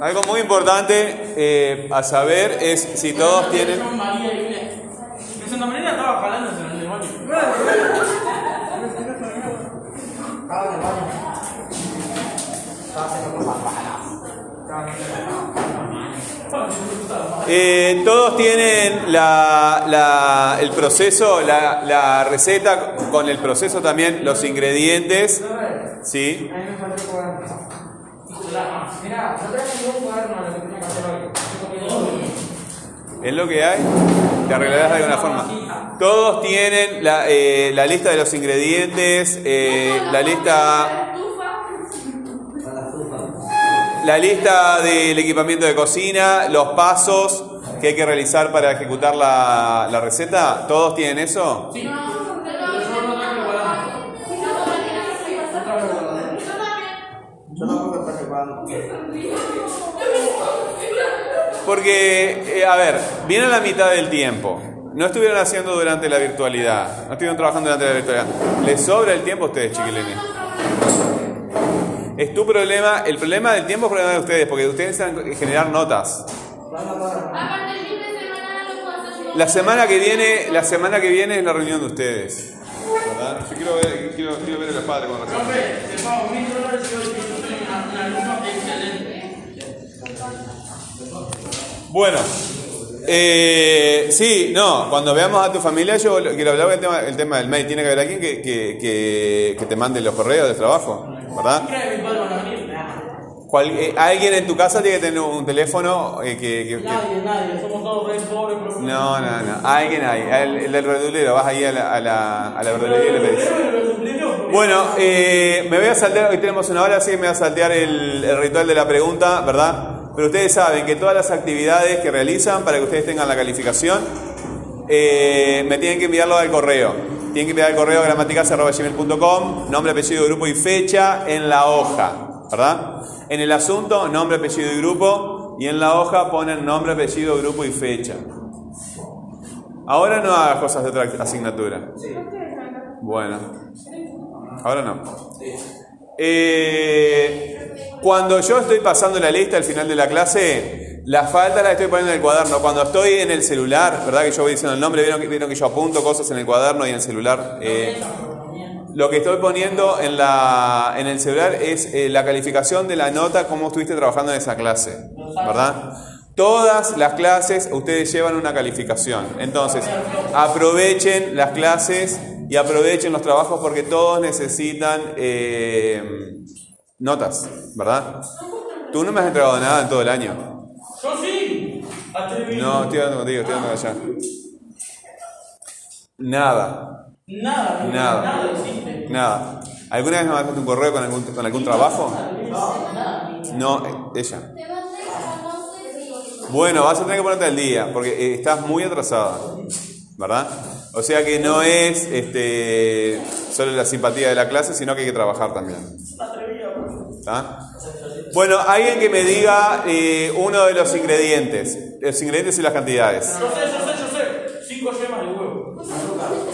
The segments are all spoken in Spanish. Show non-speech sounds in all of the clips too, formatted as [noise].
Algo muy importante eh, a saber es si todos tienen... María y Inés. En Santa María estaba en el raras. Eh, todos tienen la, la- el proceso, la, la receta con el proceso también, los ingredientes. ¿Sí? A mí me faltó el cuaderno. Mira, cuaderno. Es lo que hay. Te arreglarás de alguna forma. Todos tienen la, eh, la lista de los ingredientes, eh, la lista, la lista del equipamiento de cocina, los pasos que hay que realizar para ejecutar la, la receta. ¿Todos tienen eso? Sí. Porque, eh, a ver, viene la mitad del tiempo. No estuvieron haciendo durante la virtualidad. No estuvieron trabajando durante la virtualidad. ¿Les sobra el tiempo a ustedes, chiquilines? Es tu problema. El problema del tiempo es problema de ustedes, porque ustedes necesitan generar notas. La semana que viene, la semana que viene es la reunión de ustedes. Yo quiero ver, quiero, quiero ver a los padres Bueno, eh, sí, no, cuando veamos a tu familia, yo quiero hablar del tema, el tema del mail. Tiene que haber alguien que, que, que, que te mande los correos del trabajo, ¿verdad? Cual- eh, alguien en tu casa tiene que tener un teléfono eh, que, Nadie, nadie. Somos todos re pobres. No, no, no. Alguien hay. El, el del verdulero. Vas ahí a la, a la, a la verdulería y le pedís. Bueno, eh, me voy a saltear, hoy tenemos una hora, así que me voy a saltear el, el ritual de la pregunta, ¿verdad? Pero ustedes saben que todas las actividades que realizan para que ustedes tengan la calificación, eh, me tienen que enviarlo al correo. Tienen que enviar al correo gramaticas.gmail.com, nombre, apellido, grupo y fecha en la hoja, ¿verdad? En el asunto, nombre, apellido y grupo, y en la hoja ponen nombre, apellido, grupo y fecha. Ahora no hagas cosas de otra asignatura. Bueno, ahora no. Eh, cuando yo estoy pasando la lista al final de la clase, las faltas las estoy poniendo en el cuaderno. Cuando estoy en el celular, ¿verdad? Que yo voy diciendo el nombre, vieron que, yo apunto cosas en el cuaderno y en el celular. Eh, lo que estoy poniendo en el celular es eh, la calificación de la nota, cómo estuviste trabajando en esa clase, ¿verdad? Todas las clases ustedes llevan una calificación. Entonces, aprovechen las clases y aprovechen los trabajos porque todos necesitan eh, notas, ¿verdad? Tú no me has entregado nada en todo el año. Yo sí. No, estoy hablando contigo, estoy hablando allá. Nada, Nada, Nada. nada existe. nada. ¿Alguna vez me mandaste un correo con algún, con algún trabajo? No, ella. Bueno, vas a tener que ponerte al día, porque eh, estás muy atrasada, ¿verdad? O sea que no es este, solo la simpatía de la clase, sino que hay que trabajar también. ¿Está? Bueno, alguien que me diga eh, uno de los ingredientes, los ingredientes y las cantidades. Yo sé, yo sé, yo sé. Cinco yemas de huevo.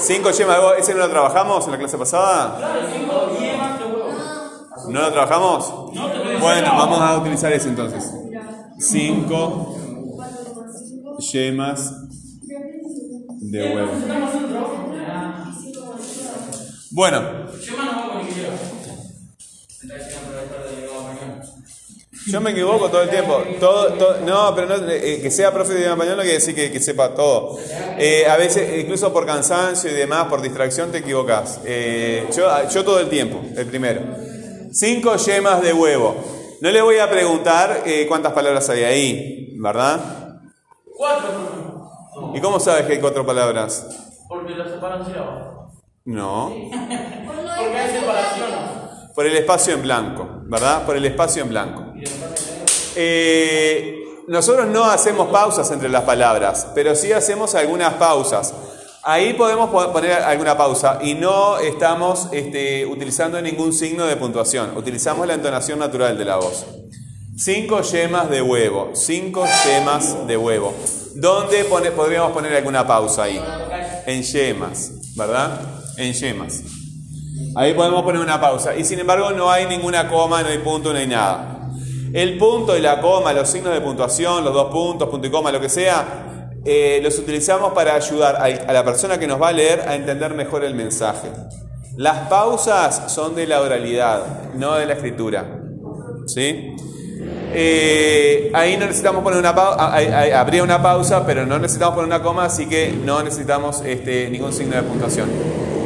Cinco yemas de huevo, ¿ese no lo trabajamos en la clase pasada? Claro, cinco yemas de huevo. ¿No lo trabajamos? No te lo Bueno, vamos a utilizar ese entonces. Cinco yemas de huevo. Bueno, yo me equivoco todo el tiempo. Todo, todo- no, pero no, eh, que sea profe de idioma español no quiere decir que, que sepa todo. Eh, a veces, incluso por cansancio y demás, por distracción, te equivocas. Eh, yo, yo todo el tiempo, el primero. Cinco yemas de huevo. No le voy a preguntar eh, cuántas palabras hay ahí, ¿verdad? Cuatro. ¿Y cómo sabes que hay cuatro palabras? Porque la separan sílabas. No. [laughs] Porque hay separaciones. Por el espacio en blanco, ¿verdad? Por el espacio en blanco. Eh, nosotros no hacemos pausas entre las palabras, pero sí hacemos algunas pausas. Ahí podemos po- poner alguna pausa y no estamos este, utilizando ningún signo de puntuación. Utilizamos la entonación natural de la voz. Cinco yemas de huevo. Cinco yemas de huevo. ¿Dónde pone- podríamos poner alguna pausa ahí? En yemas, ¿verdad? En yemas. Ahí podemos poner una pausa. Y sin embargo no hay ninguna coma, no hay punto, no hay nada. El punto y la coma, los signos de puntuación, los dos puntos, punto y coma, lo que sea, eh, los utilizamos para ayudar a, a la persona que nos va a leer a entender mejor el mensaje. Las pausas son de la oralidad, no de la escritura. ¿Sí? Eh, ahí no necesitamos poner una pausa, habría una pausa, pero no necesitamos poner una coma, así que no necesitamos este, ningún signo de puntuación.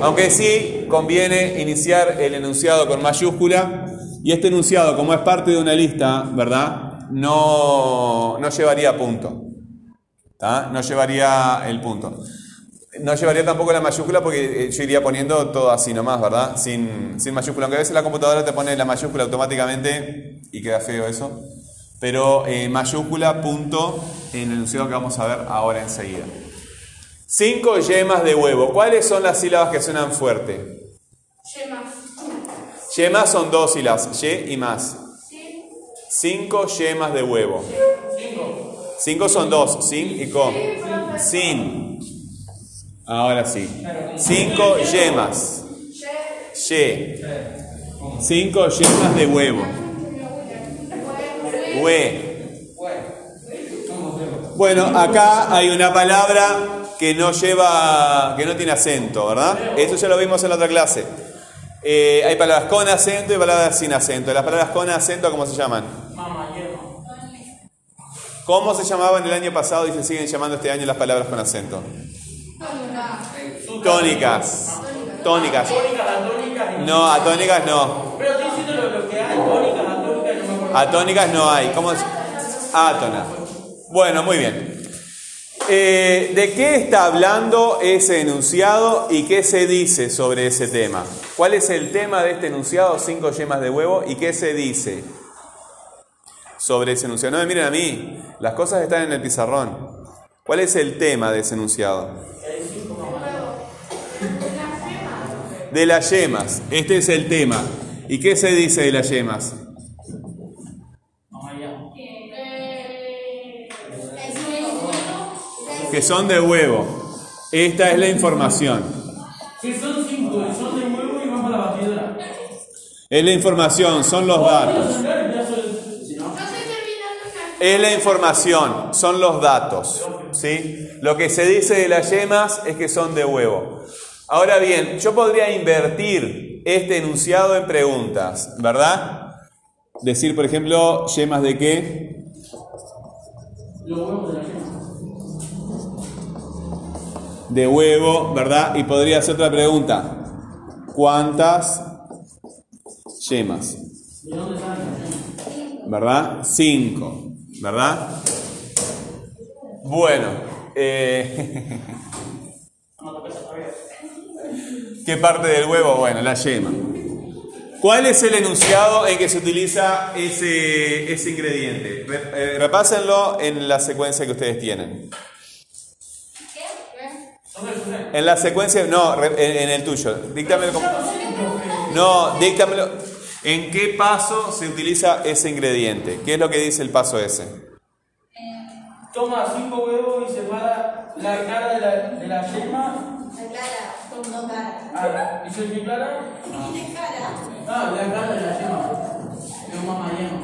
Aunque sí conviene iniciar el enunciado con mayúscula, y este enunciado, como es parte de una lista, ¿verdad? No, no llevaría punto. ¿tá? No llevaría el punto. No llevaría tampoco la mayúscula porque eh, yo iría poniendo todo así nomás, ¿verdad? Sin, sin mayúscula. Aunque a veces la computadora te pone la mayúscula automáticamente y queda feo eso. Pero eh, mayúscula, punto, en el enunciado que vamos a ver ahora enseguida. Cinco yemas de huevo. ¿Cuáles son las sílabas que suenan fuerte? Yema. Yemas son dos sílabas, y y más. Sí. Cinco yemas de huevo. Cinco. Cinco son dos, sin y con. Sin. Ahora sí. Cinco yemas. Ye. Ye. Cinco yemas de huevo. Bueno. Acá hay una palabra que no lleva, que no tiene acento, ¿verdad? Eso ya lo vimos en la otra clase. Eh, hay palabras con acento y palabras sin acento. Las palabras con acento, ¿cómo se llaman? ¿Cómo se llamaban el año pasado y se siguen llamando este año las palabras con acento? Tónicas. Tónicas. No, atónicas no. Pero estoy diciendo lo, lo que hay. Tónicas, atónicas no hay. ¿Cómo es? Átona. Bueno, muy bien. Eh, ¿De qué está hablando ese enunciado y qué se dice sobre ese tema? ¿Cuál es el tema de este enunciado? Cinco yemas de huevo. ¿Y qué se dice sobre ese enunciado? No me miren a mí. Las cosas están en el pizarrón. ¿Cuál es el tema de ese enunciado? De las yemas. Este es el tema. ¿Y qué se dice de las yemas? Que son de huevo. Esta es la información. Si son cinco, y son de huevo y van para la batidora. Es la información, son los datos. Es la información, son los datos. ¿sí? Lo que se dice de las yemas es que son de huevo. Ahora bien, yo podría invertir este enunciado en preguntas, ¿verdad? Decir, por ejemplo, yemas de qué? Los huevos de la yema. De huevo, ¿verdad? Y podría hacer otra pregunta. ¿Cuántas yemas? ¿verdad? Cinco, ¿verdad? Bueno, eh. [laughs] ¿qué parte del huevo? Bueno, la yema. ¿Cuál es el enunciado en que se utiliza ese, ese ingrediente? Re- eh, repásenlo en la secuencia que ustedes tienen. En la secuencia, no, re- en, en el tuyo. Díctamelo como- No, díctamelo. ¿En qué paso se utiliza ese ingrediente? ¿Qué es lo que dice el paso ese? Toma cinco huevos y separa la cara de la, de la yema. Ah, ¿Y soy mi clara? Ah, la cara de la yema. Es mamá yema.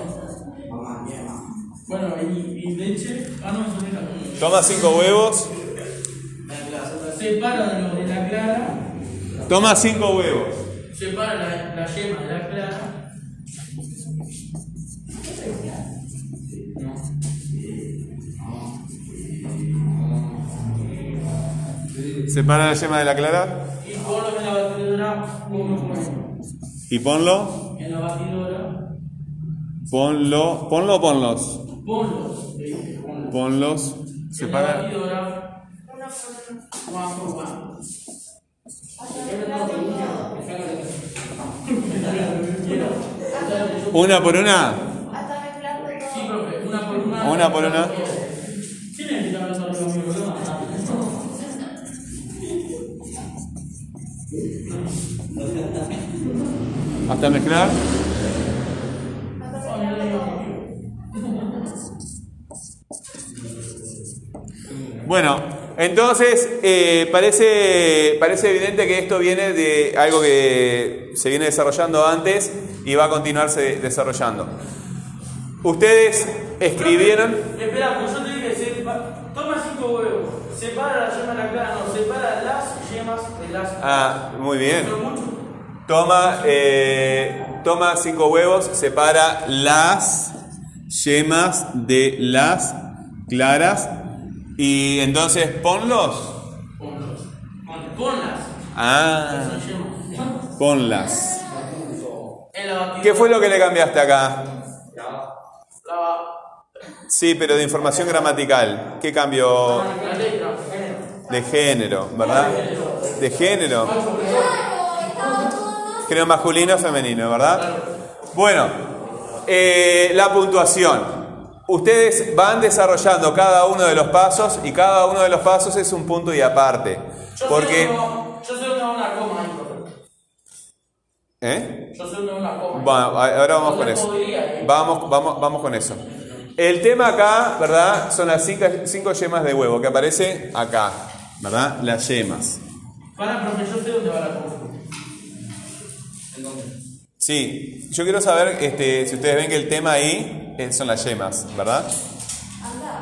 Mamá yema. Bueno, y, y leche. Ah, no, eso no era. Toma cinco huevos. Separa de la clara. Toma cinco huevos. Separa la, la yema de la clara. Separa la yema de la clara. Y ponlo en la batidora. Como. Y ponlo. En la batidora. Ponlo. Ponlo o ponlos. Ponlos. ponlos. Separa. One por one. Una por una. Sí, profe, una por una. Una por una. Hasta mezclar. Bueno, entonces eh, parece, parece evidente que esto viene de algo que se viene desarrollando antes y va a continuarse desarrollando. Ustedes escribieron. Espera, pues yo te dije, toma cinco huevos, separa la yema de la clara, no, separa las yemas de las Ah, muy bien. Toma, eh, toma cinco huevos, separa las yemas de las claras y entonces ponlos. Ponlos. Pon- Ponlas. Ah, ponlas. ¿Qué fue lo que le cambiaste acá? Sí, pero de información gramatical. ¿Qué letra. De género, ¿verdad? De género. Género masculino o femenino, ¿verdad? Bueno, eh, la puntuación. Ustedes van desarrollando cada uno de los pasos y cada uno de los pasos es un punto y aparte. Yo Porque... dónde- Yo dónde una coma. ¿Eh? Yo dónde va una coma. Bueno, ahora vamos con ¿Dónde eso. podría ir? Vamos, vamos, vamos con eso. El tema acá, ¿verdad? Son las cinco, cinco yemas de huevo que aparece acá, ¿verdad? Las yemas. Para, profe, yo sé dónde va la coma. Sí, yo quiero saber este, si ustedes ven que el tema ahí son las yemas, ¿verdad?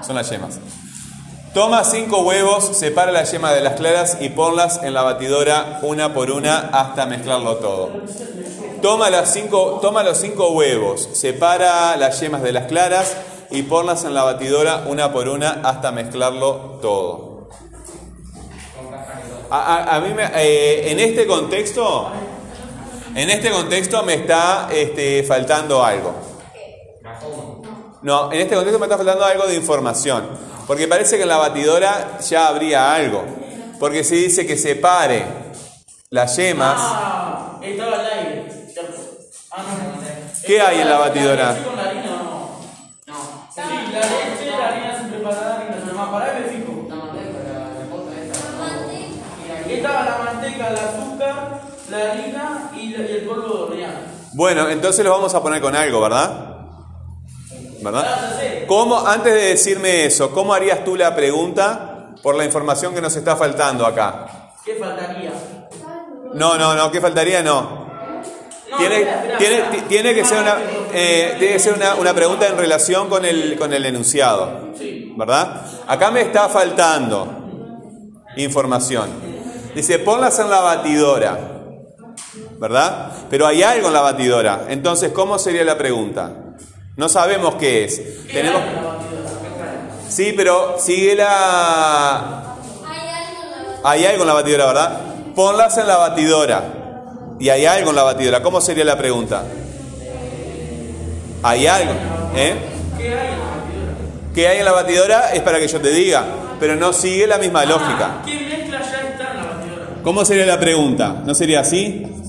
Son las yemas. Toma cinco huevos, separa las yemas de las claras y ponlas en la batidora una por una hasta mezclarlo todo. Toma, las cinco, toma los cinco huevos, separa las yemas de las claras y ponlas en la batidora una por una hasta mezclarlo todo. A mí me- eh, en este contexto, en este contexto me está este, faltando algo. No, en este contexto me está faltando algo de información. Porque parece que en la batidora ya habría algo. Porque se dice que separe las yemas. Ah, estaba al aire. Ah, no. ¿Qué hay en la batidora? leche con la harina o no? No. Sí, la leche, la fijo. Estaba la manteca, el azúcar, la harina y, la- y el polvo de hornear. Bueno, entonces los vamos a poner con algo, ¿verdad? ¿Verdad? ¿Cómo, antes de decirme eso, cómo harías tú la pregunta por la información que nos está faltando acá? ¿Qué faltaría? No, no, no, ¿qué faltaría? No. No, Tiene, espera, espera, tiene, espera. ti- tiene que ser una, eh, tiene que ser una, una pregunta en relación con el, con el enunciado, Sí. ¿verdad? Acá me está faltando información. Dice, ponlas en la batidora, ¿verdad? Pero hay algo en la batidora. Entonces, ¿cómo sería la pregunta? No sabemos qué es. ¿Qué Tenemos, sí, pero sigue la... Hay algo en la batidora, ¿verdad? Ponlas en la batidora. Y hay algo en la batidora. ¿Cómo sería la pregunta? Hay algo. ¿Eh? ¿Qué hay en la batidora? ¿Qué hay en la batidora? Es para que yo te diga. Pero no sigue la misma lógica. Ah, ¿Qué mezcla ya está en la batidora? ¿Cómo sería la pregunta? ¿No sería así?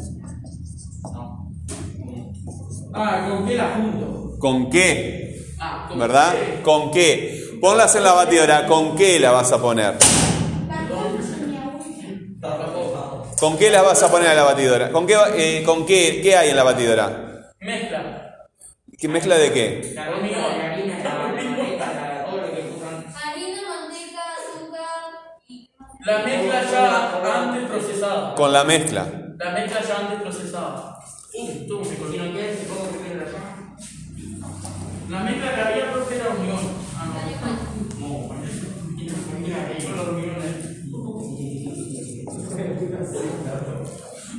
Ah, ¿con qué la junto? ¿Con qué? Ah, ¿con ¿Verdad? qué? ¿Con qué? Ponlas en la batidora. ¿Con qué la vas a poner? ¿Con qué las vas a poner a la batidora? ¿Con qué, eh, ¿con qué, qué hay en la batidora? Mezcla. ¿Qué mezcla de qué? Hormigón. Harina, manteca, azúcar y... La mezcla ya antes procesada. Con la mezcla. La mezcla ya antes procesada. Tú me cocino qué, se pongo que tiene allá. La mezcla que había creo que era hormigón. Ah, no. No, Con hormigones.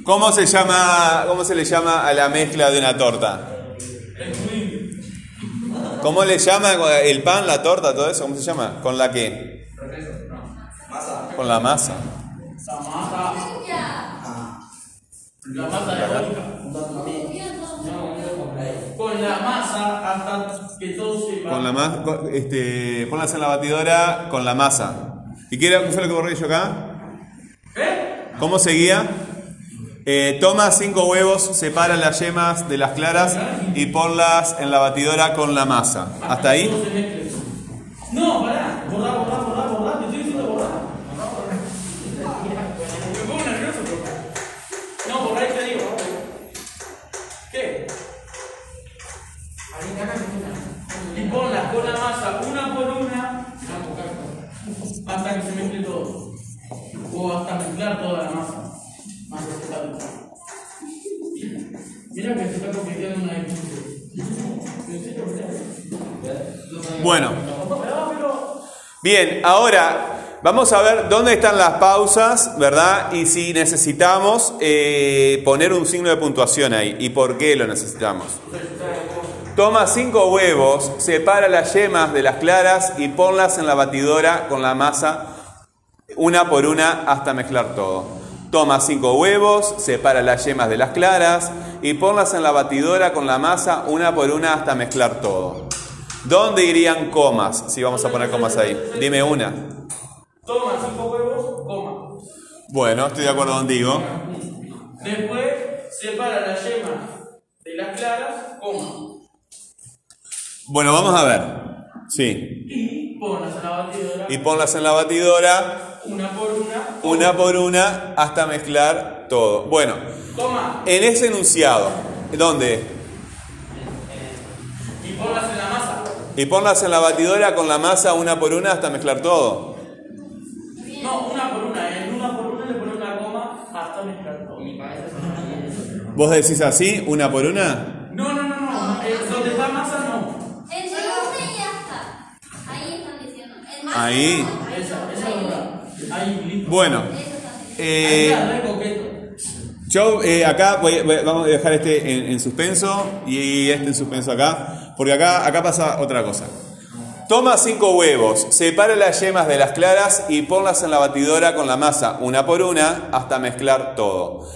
¿Cómo se llama, cómo se le llama a la mezcla de una torta? ¿Cómo le llama el pan, la torta, todo eso? ¿Cómo se llama? ¿Con la qué? Con la masa. La masa. La masa de. Con la masa hasta que todo se va. Con la masa, este, ponlas en la batidora con la masa. ¿Y qué era- qué fue lo que borré yo acá? ¿Eh? ¿Cómo seguía? Eh, toma cinco huevos, separa las yemas de las claras y ponlas en la batidora con la masa. ¿Hasta ahí? Bien, ahora vamos a ver dónde están las pausas, ¿verdad? Y si necesitamos eh, poner un signo de puntuación ahí. ¿Y por qué lo necesitamos? Toma cinco huevos, separa las yemas de las claras y ponlas en la batidora con la masa una por una hasta mezclar todo. Toma cinco huevos, separa las yemas de las claras y ponlas en la batidora con la masa una por una hasta mezclar todo. ¿Dónde irían comas? Si vamos a poner comas ahí. Dime una. Toma cinco huevos, coma. Bueno, estoy de acuerdo contigo. Después separa la yema de las claras, coma. Bueno, vamos a ver. Sí. Y ponlas en la batidora Y ponlas en la batidora una por una. una por una hasta mezclar todo. Bueno, Toma. en ese enunciado, ¿dónde? Y ponlas en la. Y ponlas en la batidora con la masa una por una hasta mezclar todo. No, una por una. En una por una le pones una coma hasta mezclar todo. ¿Vos decís así, una por una? No, no, no, no. Eh, donde está masa no. Entre una y ya está. Ahí están diciendo. El más Ahí. Esa, esa es verdad. Ahí, listo. Bueno, eh, yo eh, acá voy- voy- vamos a dejar este en, en suspenso y este en suspenso acá, porque acá, acá pasa otra cosa. Toma cinco huevos, separa las yemas de las claras y ponlas en la batidora con la masa una por una hasta mezclar todo.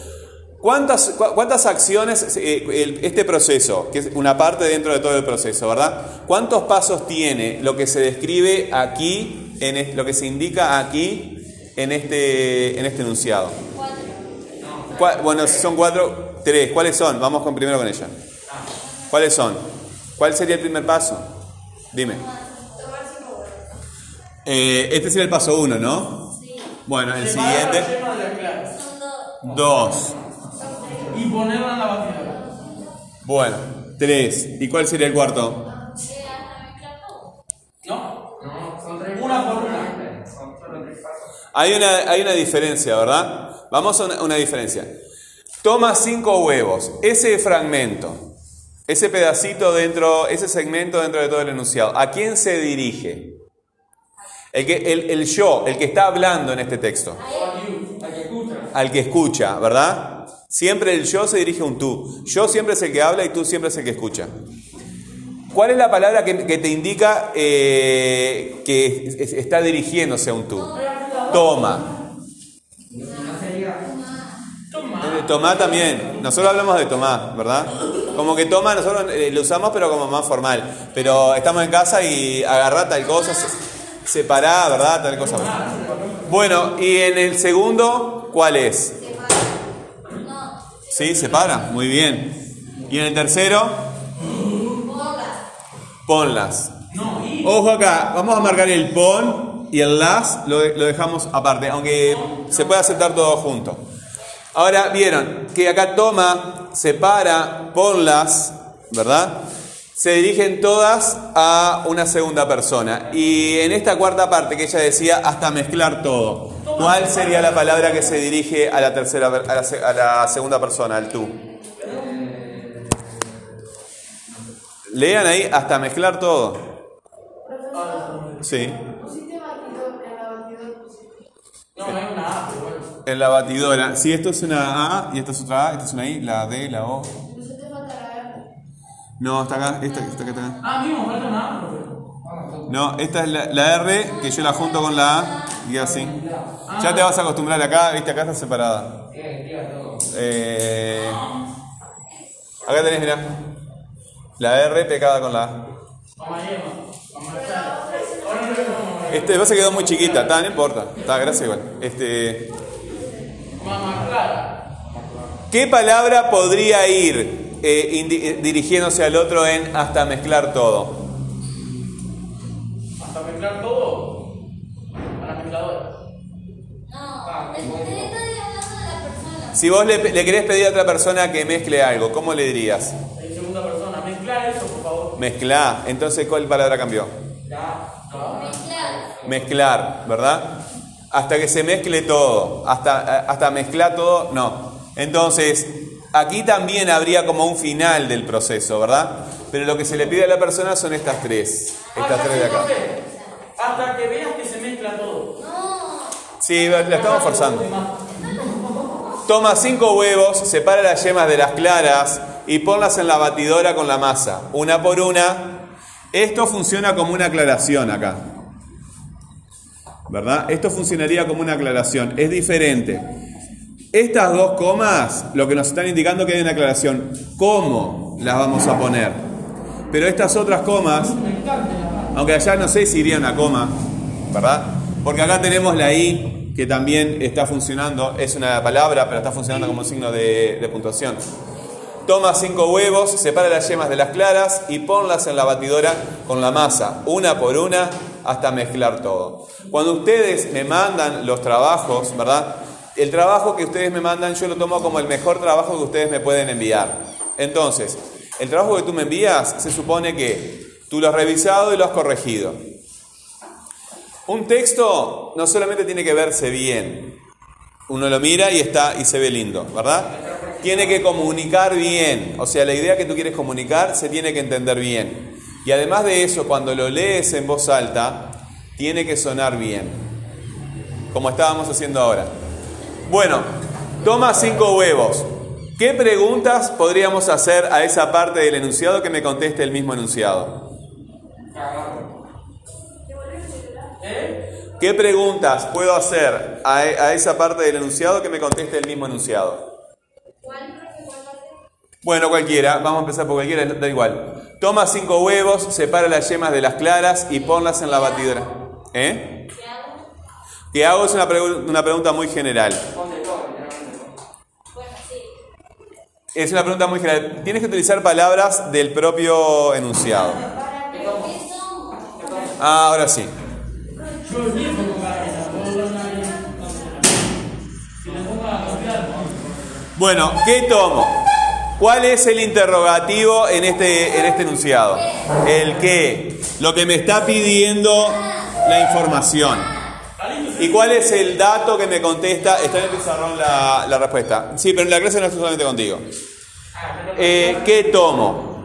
¿Cuántas, cu- cuántas acciones, eh, el- este proceso, que es una parte dentro de todo el proceso, ¿verdad? ¿Cuántos pasos tiene lo que se describe aquí, en lo que se indica aquí en este, en este enunciado? Cuatro. Cua- Bueno, si son cuatro, tres. ¿Cuáles son? Vamos con primero con ella. ¿Cuáles son? ¿Cuál sería el primer paso? Dime. Tomar cinco huevos. Eh, este sería el paso uno, ¿no? Sí. Bueno, el siguiente. dos. Y ponerla en la batidora. Bueno, tres. ¿Y cuál sería el cuarto? ¿No? No, son tres Una por una. Son solo tres pasos. Hay una, hay una diferencia, ¿verdad? Vamos a una, una diferencia. Toma cinco huevos. Ese fragmento, ese pedacito dentro, ese segmento dentro de todo el enunciado, ¿a quién se dirige? El, que, el, el yo, el que está hablando en este texto. Al que escucha. al que escucha, ¿verdad? Siempre el yo se dirige a un tú. Yo siempre es el que habla y tú siempre es el que escucha. ¿Cuál es la palabra que, que te indica eh, que es- es- está dirigiéndose a un tú? Toma. No sería. Toma. Eh, Tomá también. Nosotros hablamos de tomá, ¿verdad? Como que toma, nosotros eh, lo usamos pero como más formal. Pero estamos en casa y agarrá tal cosa, se- separá, ¿verdad? Tal cosa. Bueno, y en el segundo, ¿cuál es? Sí, separa, muy bien. Y en el tercero, ponlas. Ojo acá, vamos a marcar el pon y el las lo, lo dejamos aparte, aunque se puede aceptar todo junto. Ahora, vieron que acá toma, separa, ponlas, ¿verdad? Se dirigen todas a una segunda persona. Y en esta cuarta parte que ella decía, hasta mezclar todo. ¿Cuál sería la palabra que se dirige a la tercera, a la, a la segunda persona, al tú? Lean ahí, hasta mezclar todo. Sí. Pusiste. No, es una A, pero bueno. En la batidora. Si esto es una A y esto es otra A, esta es una I, la D, la O. No, está acá, esta, esta que está acá. Ah, mismo, falta una A. No, esta es la, la R que yo la junto con la A y así. Ya te vas a acostumbrar acá, viste, acá está separada. Eh, acá tenés, mirá. La R pegada con la A. Este, se quedó muy chiquita, está, no importa. Está, gracias igual. Este, Mamá clara. ¿Qué palabra podría ir eh, eh, dirigiéndose al otro en hasta mezclar todo? Hasta mezclar todo. A la mezcladora. No. La persona. Si vos le, le querés pedir a otra persona que mezcle algo, ¿cómo le dirías? En segunda persona. Mezclar eso, por favor. Mezclar. Entonces, ¿cuál palabra cambió? Mezclar. Mezclar, ¿verdad? Hasta que se mezcle todo. Hasta, hasta mezclar todo, no. Entonces, aquí también habría como un final del proceso, ¿verdad? Pero lo que se le pide a la persona son estas tres. Estas tres de acá. Hasta que veas que se mezcla todo. Sí, la estamos forzando. Toma cinco huevos, separa las yemas de las claras y ponlas en la batidora con la masa, una por una. Esto funciona como una aclaración acá. ¿Verdad? Esto funcionaría como una aclaración. Es diferente. Estas dos comas lo que nos están indicando que hay una aclaración. ¿Cómo las vamos a poner? Pero estas otras comas, aunque allá no sé si iría una coma, ¿verdad? Porque acá tenemos la I, que también está funcionando, es una palabra, pero está funcionando como signo de, de puntuación. Toma cinco huevos, separa las yemas de las claras y ponlas en la batidora con la masa, una por una, hasta mezclar todo. Cuando ustedes me mandan los trabajos, ¿verdad? El trabajo que ustedes me mandan yo lo tomo como el mejor trabajo que ustedes me pueden enviar. Entonces, el trabajo que tú me envías se supone que tú lo has revisado y lo has corregido. Un texto no solamente tiene que verse bien, uno lo mira y está y se ve lindo, ¿verdad? Tiene que comunicar bien, o sea, la idea que tú quieres comunicar se tiene que entender bien. Y además de eso, cuando lo lees en voz alta, tiene que sonar bien, como estábamos haciendo ahora. Bueno, toma cinco huevos. ¿Qué preguntas podríamos hacer a esa parte del enunciado que me conteste el mismo enunciado? ¿Qué preguntas puedo hacer a, esa parte del enunciado que me conteste el mismo enunciado? Bueno, cualquiera, vamos a empezar por cualquiera, da igual. Toma cinco huevos, separa las yemas de las claras y ponlas en la batidora. ¿Eh? ¿Qué hago? Es una, pregu- una pregunta muy general. Es una pregunta muy general. Tienes que utilizar palabras del propio enunciado. Ah, ahora sí. Bueno, ¿qué tomo? ¿Cuál es el interrogativo en este, en este enunciado? El qué. Lo que me está pidiendo la información. ¿Y cuál es el dato que me contesta? Está en el pizarrón la, la respuesta. Sí, pero en la clase no estoy solamente contigo. Eh, ¿Qué tomo?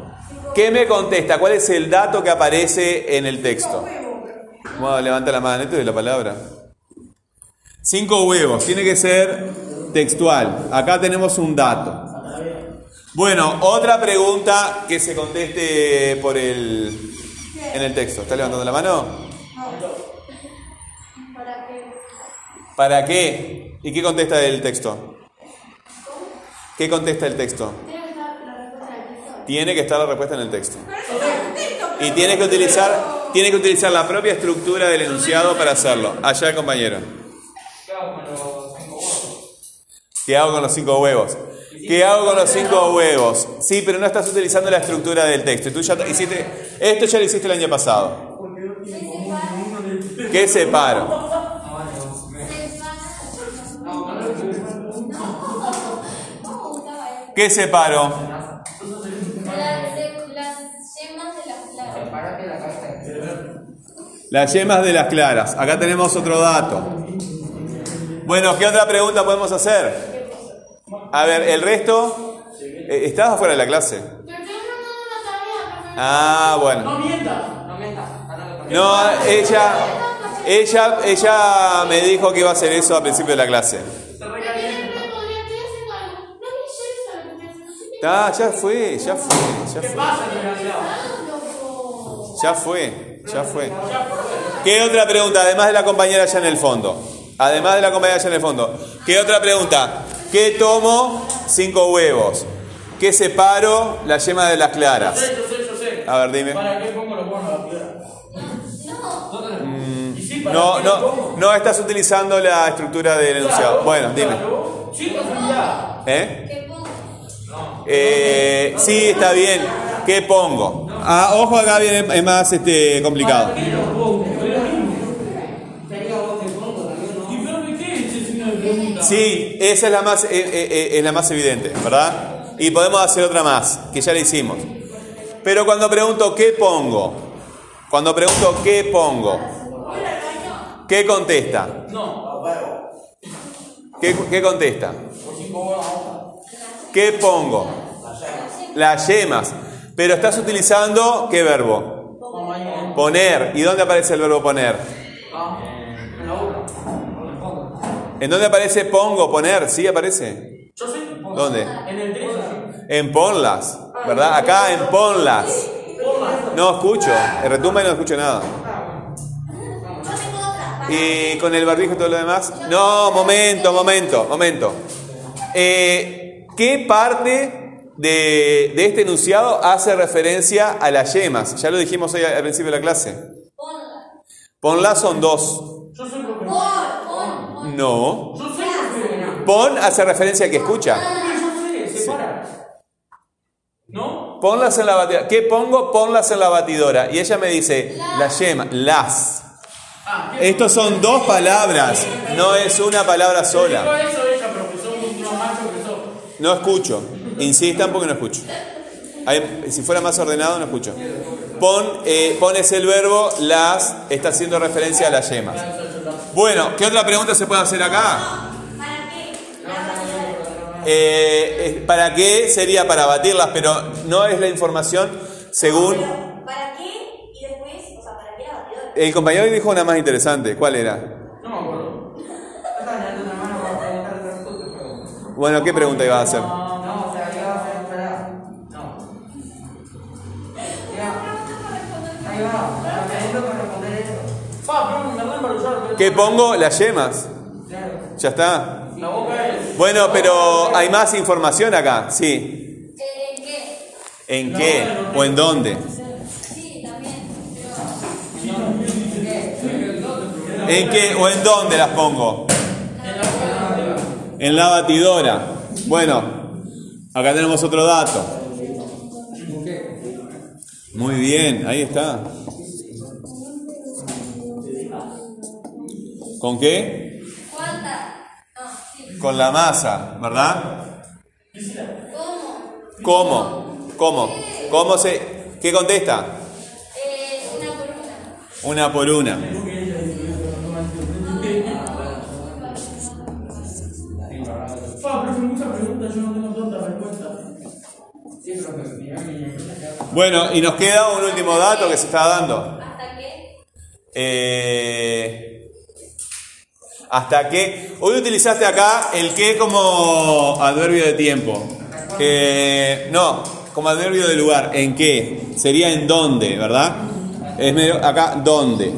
¿Qué me contesta? ¿Cuál es el dato que aparece en el texto? Bueno, levanta la mano, esto es la palabra. Cinco huevos, tiene que ser textual. Acá tenemos un dato. Bueno, otra pregunta que se conteste por el en el texto. ¿Está levantando la mano? ¿Para qué? ¿Para qué? ¿Y qué contesta el texto? ¿Qué contesta el texto? Tiene que estar la respuesta en el texto. Tiene que estar la respuesta en el texto. Y tienes que utilizar, tiene que utilizar la propia estructura del enunciado para hacerlo. Allá compañero. ¿Qué hago con los cinco huevos? ¿Qué hago con los cinco huevos? Sí, pero no estás utilizando la estructura del texto. Tú ya hiciste, esto ya lo hiciste el año pasado. ¿Qué separo? ¿Qué separo? Las yemas de las claras. Acá tenemos otro dato. Bueno, ¿qué otra pregunta podemos hacer? A ver, el resto. eh, ¿Estabas afuera de la clase? Ah, bueno. No mientas. No ella, ella, ella me dijo que iba a hacer eso al principio de la clase. Ah, ya fue, ya fue, ya ¿Qué fue. Ya fue, ya fue. ¿Qué otra pregunta? Además de la compañera allá en el fondo. Además de la compañera allá en el fondo. ¿Qué otra pregunta? ¿Qué tomo? Cinco huevos. ¿Qué separo? La yema de las Yo claras. sé, yo sé, yo sé. A ver, dime. ¿Para qué pongo los bonos a la piedra? No, Y sí, ¿para No, qué no, pongo? no estás utilizando la estructura del enunciado. Bueno, dime. Sí. ¿Eh? ¿qué pongo? Eh, sí, está bien. ¿Qué pongo? Ah, ojo, acá viene es más este, complicado. ¿Qué los pongo? Es lo mismo. ¿Y pero de qué es ese signo de pregunta? Sí, esa es la más, eh, eh, eh, es la más evidente, ¿verdad? Y podemos hacer otra más, que ya la hicimos. Pero cuando pregunto qué pongo, cuando pregunto qué pongo, ¿qué contesta? No. ¿Qué, qué contesta? ¿Qué pongo? Las yemas. Pero estás utilizando ¿qué verbo? Poner. ¿Y dónde aparece el verbo poner? Ah, en la boca. En la boca. ¿En dónde aparece pongo, poner? ¿Sí aparece? Yo. ¿Dónde? En el 3. En ponlas, ¿verdad? Acá en ponlas. No escucho, el retumba y no escucho nada. Otra. ¿Y con el barbijo y todo lo demás? No, momento, momento, momento. Eh, ¿Qué parte de, de este enunciado hace referencia a las yemas? Ya lo dijimos hoy al principio de la clase. Ponla. Ponlas son dos. Yo sé lo que Pon, pon, pon. No. Yo sé lo que Pon hace referencia al que escucha. Separa. ¿No? Ponlas en la batidora. ¿Qué pongo? Ponlas en la batidora. Y ella me dice, la yema, las. Ah. Estos son dos palabras, no es una palabra sola. No escucho. Insistan porque no escucho. Hay- si fuera más ordenado, no escucho. Pon, eh, pones el verbo, las, está haciendo referencia a las yemas. Bueno, ¿qué otra pregunta se puede hacer acá? ¿Para qué? Eh, ¿Para qué? Sería para batirlas, pero no es la información según... ¿Para qué? Y después, o sea, ¿para qué la batidora? El compañero dijo una más interesante. ¿Cuál era? Bueno, ¿qué pregunta iba a hacer? No, o sea, iba a hacer. No. Iba- Ahí va, la pregunta para responder eso. Pa, pero me dan para usar. pero- ¿Qué pongo? Las yemas. Ya está. Bueno, pero hay más información acá, sí. ¿En qué? ¿O en dónde? ¿En qué o en dónde las pongo? En la batidora. Bueno, acá tenemos otro dato. Muy bien, ahí está. ¿Con qué? Sí. Con la masa, ¿verdad? ¿Cómo? ¿Cómo? ¿Cómo? ¿Cómo se.? ¿Qué contesta? Eh, una por una. Una por una. Bueno, y nos queda un último dato que se está dando. ¿Hasta qué? Eh, hasta que. Hoy utilizaste acá el que como adverbio de tiempo. No, como adverbio de lugar. ¿En qué? Sería en dónde, ¿verdad? Es medio acá, ¿dónde?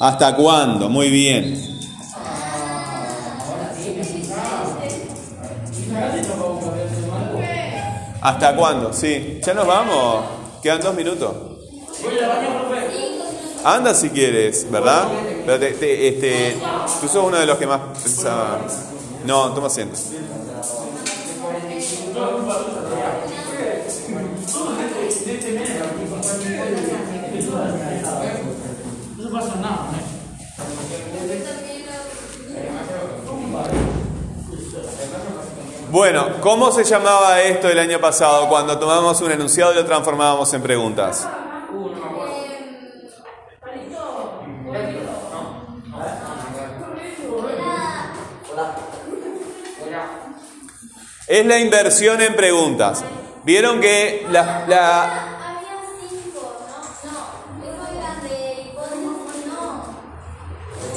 ¿Hasta cuándo? Muy bien. ¿Hasta cuándo? Sí. Ya nos vamos. Quedan dos minutos. Anda si quieres, ¿verdad? Pero te- te- este, tú sos uno de los que más pensaba. No, toma asiento. Bueno, ¿cómo se llamaba esto el año pasado cuando tomamos un enunciado y lo transformábamos en preguntas? Es la inversión en preguntas. Vieron que la, la-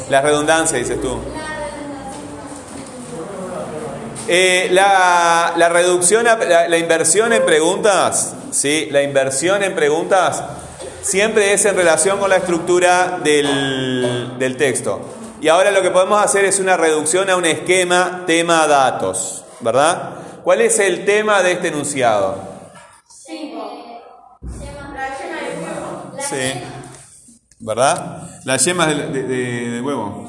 la redundancia, dices tú. Eh, la, la reducción, a- la, la inversión en preguntas, ¿sí? La inversión en preguntas siempre es en relación con la estructura del, del texto. Y ahora lo que podemos hacer es una reducción a un esquema tema-datos, ¿verdad? ¿Cuál es el tema de este enunciado? cinco. Sí. ¿Verdad? Las yemas de, de- de- de huevo.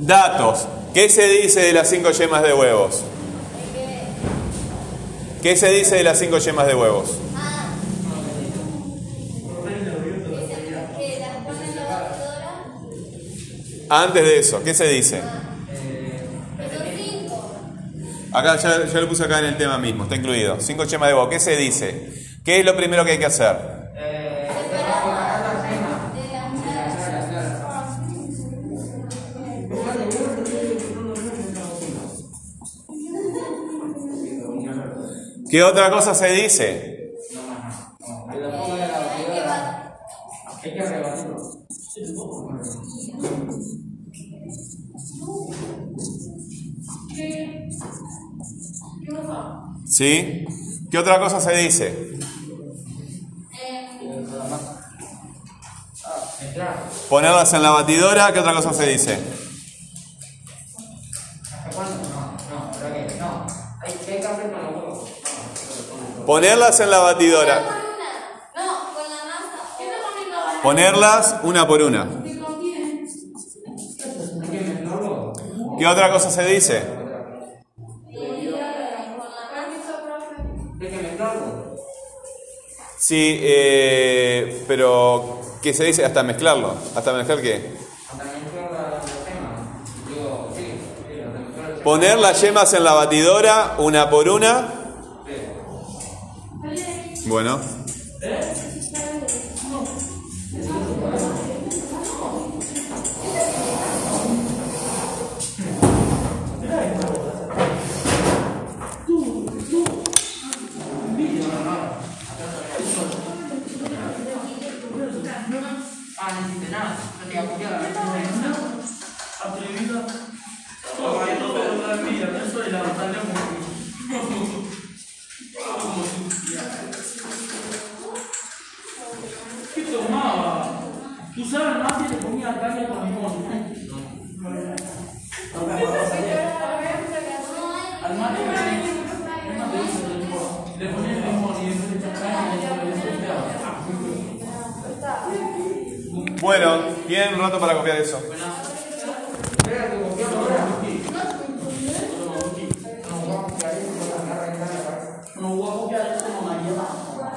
Datos. ¿Qué se dice de las cinco yemas de huevos? ¿Qué se dice de las cinco yemas de huevos? Antes de eso, ¿qué se dice? Acá ya, lo puse acá en el tema mismo, está incluido. Cinco yemas de huevo. ¿Qué se dice? ¿Qué es lo primero que hay que hacer? ¿Qué otra cosa se dice? ¿Sí? ¿Qué otra cosa se dice? Ponerlas en la batidora, ¿qué otra cosa se dice? Ponerlas en la batidora. Ponerlas una por una. ¿Qué otra cosa se dice? Sí, eh, pero ¿qué se dice? Hasta mezclarlo. ¿Hasta mezclar qué? Poner las yemas en la batidora una por una bueno. on para copiar eso.